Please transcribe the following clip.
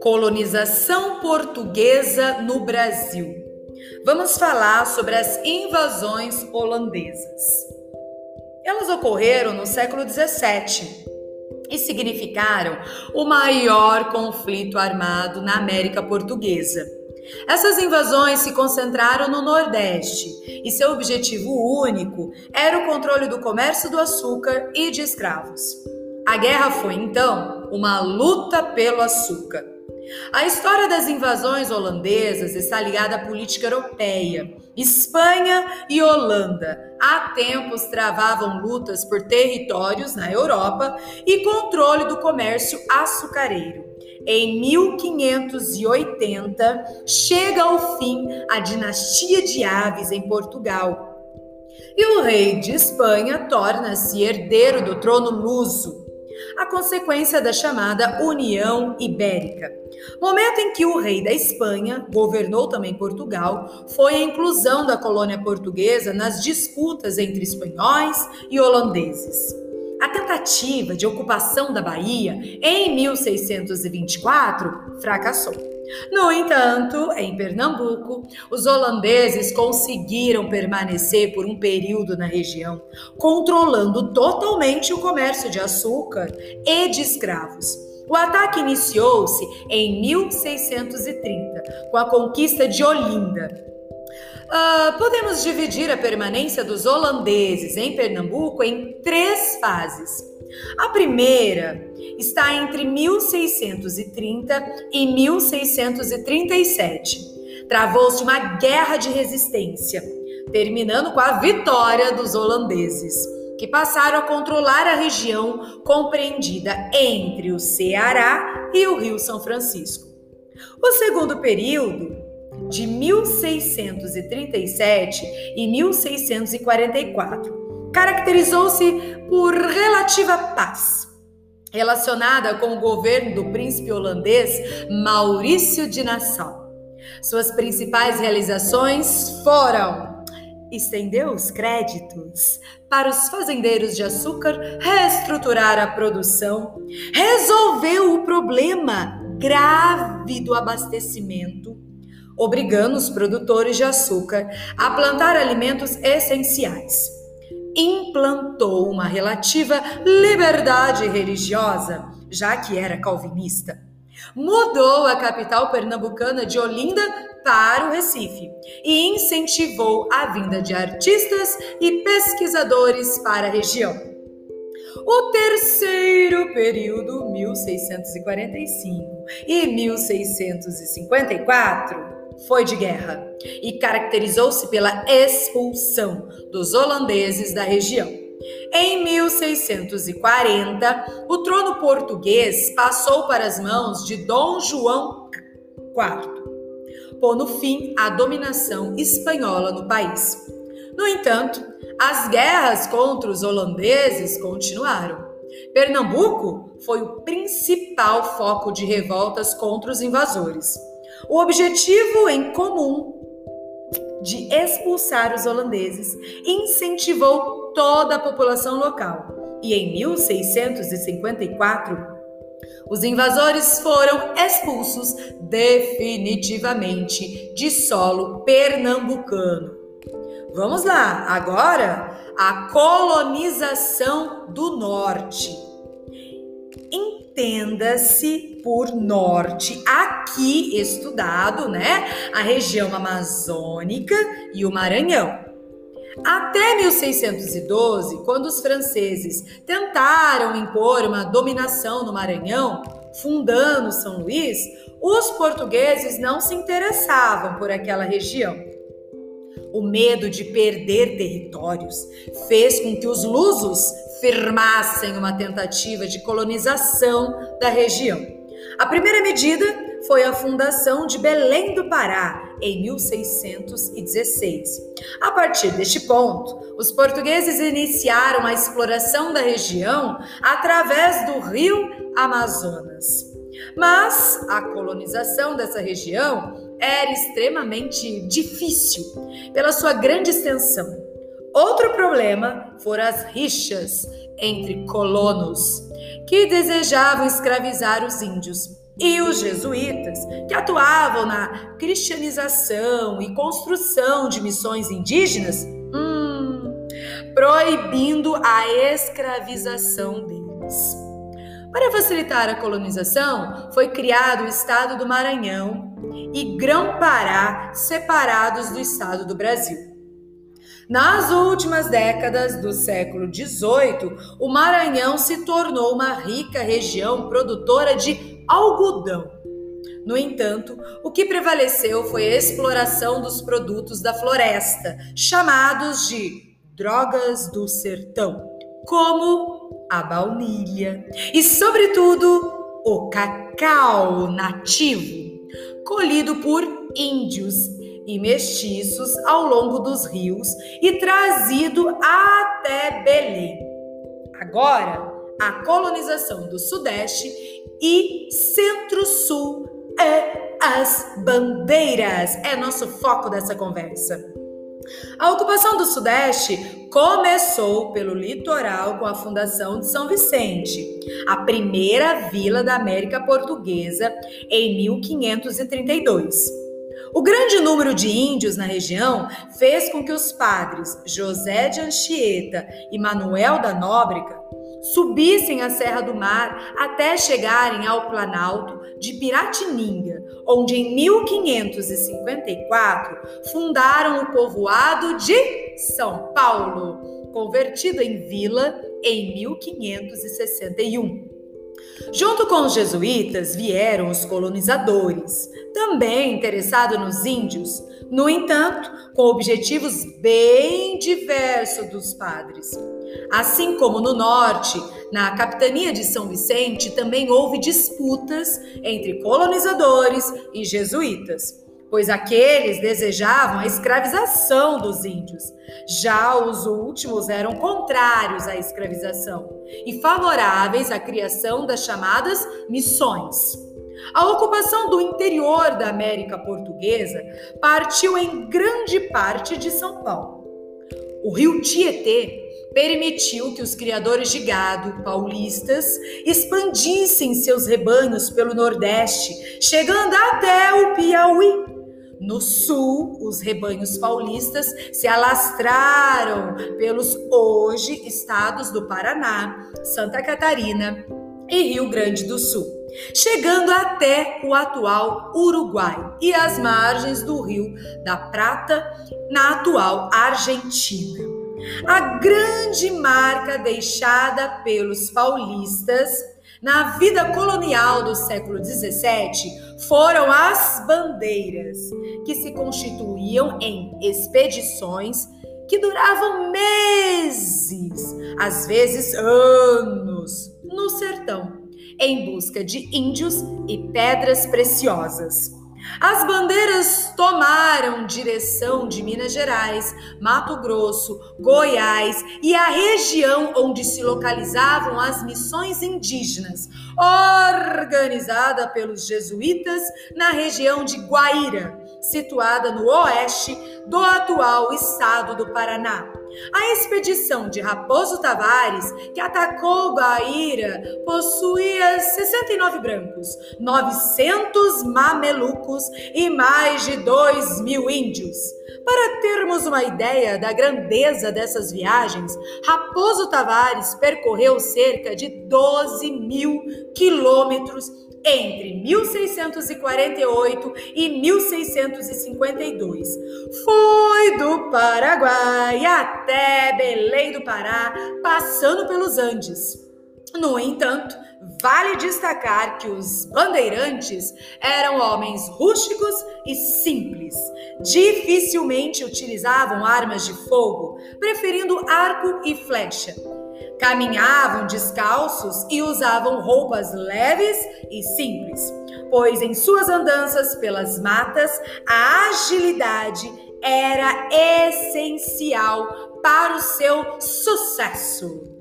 Colonização portuguesa no Brasil. Vamos falar sobre as invasões holandesas. Elas ocorreram no século 17 e significaram o maior conflito armado na América Portuguesa. Essas invasões se concentraram no Nordeste e seu objetivo único era o controle do comércio do açúcar e de escravos. A guerra foi então uma luta pelo açúcar. A história das invasões holandesas está ligada à política europeia. Espanha e Holanda há tempos travavam lutas por territórios na Europa e controle do comércio açucareiro. Em 1580, chega ao fim a dinastia de Aves em Portugal. E o rei de Espanha torna-se herdeiro do trono luso a consequência da chamada União Ibérica. Momento em que o rei da Espanha governou também Portugal, foi a inclusão da colônia portuguesa nas disputas entre espanhóis e holandeses. A tentativa de ocupação da Bahia em 1624 fracassou. No entanto, em Pernambuco, os holandeses conseguiram permanecer por um período na região, controlando totalmente o comércio de açúcar e de escravos. O ataque iniciou-se em 1630, com a conquista de Olinda, Uh, podemos dividir a permanência dos holandeses em Pernambuco em três fases. A primeira está entre 1630 e 1637. Travou-se uma guerra de resistência, terminando com a vitória dos holandeses, que passaram a controlar a região compreendida entre o Ceará e o Rio São Francisco. O segundo período de 1637 e 1644 caracterizou-se por relativa paz, relacionada com o governo do príncipe holandês Maurício de Nassau. Suas principais realizações foram estender os créditos para os fazendeiros de açúcar, reestruturar a produção, resolver o problema grave do abastecimento, obrigando os produtores de açúcar a plantar alimentos essenciais implantou uma relativa liberdade religiosa, já que era calvinista. Mudou a capital pernambucana de Olinda para o Recife e incentivou a vinda de artistas e pesquisadores para a região. O terceiro período, 1645 e 1654, foi de guerra e caracterizou-se pela expulsão dos holandeses da região. Em 1640, o trono português passou para as mãos de Dom João IV, pondo fim à dominação espanhola no país. No entanto, as guerras contra os holandeses continuaram. Pernambuco foi o principal foco de revoltas contra os invasores. O objetivo em comum de expulsar os holandeses incentivou toda a população local. E em 1654, os invasores foram expulsos definitivamente de solo pernambucano. Vamos lá, agora a colonização do norte entenda-se por norte, aqui estudado, né, a região amazônica e o Maranhão. Até 1612, quando os franceses tentaram impor uma dominação no Maranhão, fundando São Luís, os portugueses não se interessavam por aquela região. O medo de perder territórios fez com que os lusos firmassem uma tentativa de colonização da região. A primeira medida foi a fundação de Belém do Pará em 1616. A partir deste ponto, os portugueses iniciaram a exploração da região através do rio Amazonas. Mas a colonização dessa região era extremamente difícil pela sua grande extensão Outro problema foram as rixas entre colonos, que desejavam escravizar os índios, e os jesuítas, que atuavam na cristianização e construção de missões indígenas, hum, proibindo a escravização deles. Para facilitar a colonização, foi criado o estado do Maranhão e Grão-Pará, separados do estado do Brasil. Nas últimas décadas do século XVIII, o Maranhão se tornou uma rica região produtora de algodão. No entanto, o que prevaleceu foi a exploração dos produtos da floresta, chamados de drogas do sertão, como a baunilha e, sobretudo, o cacau nativo, colhido por índios e mestiços ao longo dos rios e trazido até Belém. Agora, a colonização do Sudeste e Centro-Sul é as bandeiras. É nosso foco dessa conversa. A ocupação do Sudeste começou pelo litoral com a fundação de São Vicente, a primeira vila da América Portuguesa, em 1532. O grande número de índios na região fez com que os padres José de Anchieta e Manuel da Nóbrega subissem a Serra do Mar até chegarem ao Planalto de Piratininga, onde em 1554 fundaram o povoado de São Paulo, convertido em vila em 1561. Junto com os jesuítas vieram os colonizadores, também interessados nos índios, no entanto, com objetivos bem diversos dos padres. Assim como no norte, na capitania de São Vicente, também houve disputas entre colonizadores e jesuítas pois aqueles desejavam a escravização dos índios. Já os últimos eram contrários à escravização e favoráveis à criação das chamadas missões. A ocupação do interior da América Portuguesa partiu em grande parte de São Paulo. O rio Tietê permitiu que os criadores de gado paulistas expandissem seus rebanhos pelo Nordeste, chegando até o Piauí. No sul, os rebanhos paulistas se alastraram pelos hoje estados do Paraná, Santa Catarina e Rio Grande do Sul, chegando até o atual Uruguai e as margens do Rio da Prata, na atual Argentina. A grande marca deixada pelos paulistas na vida colonial do século XVII foram as bandeiras, que se constituíam em expedições que duravam meses, às vezes anos, no sertão, em busca de índios e pedras preciosas. As bandeiras tomaram direção de Minas Gerais, Mato Grosso, Goiás e a região onde se localizavam as missões indígenas, organizada pelos jesuítas na região de Guaíra, situada no oeste do atual estado do Paraná. A expedição de Raposo Tavares, que atacou Guaíra, possuía 69 brancos, 900 mamelucos e mais de 2 mil índios. Para termos uma ideia da grandeza dessas viagens, Raposo Tavares percorreu cerca de 12 mil quilômetros entre 1648 e 1652. Foi do Paraguai até Belém do Pará, passando pelos Andes. No entanto, vale destacar que os bandeirantes eram homens rústicos e simples. Dificilmente utilizavam armas de fogo, preferindo arco e flecha. Caminhavam descalços e usavam roupas leves e simples, pois em suas andanças pelas matas a agilidade era essencial para o seu sucesso.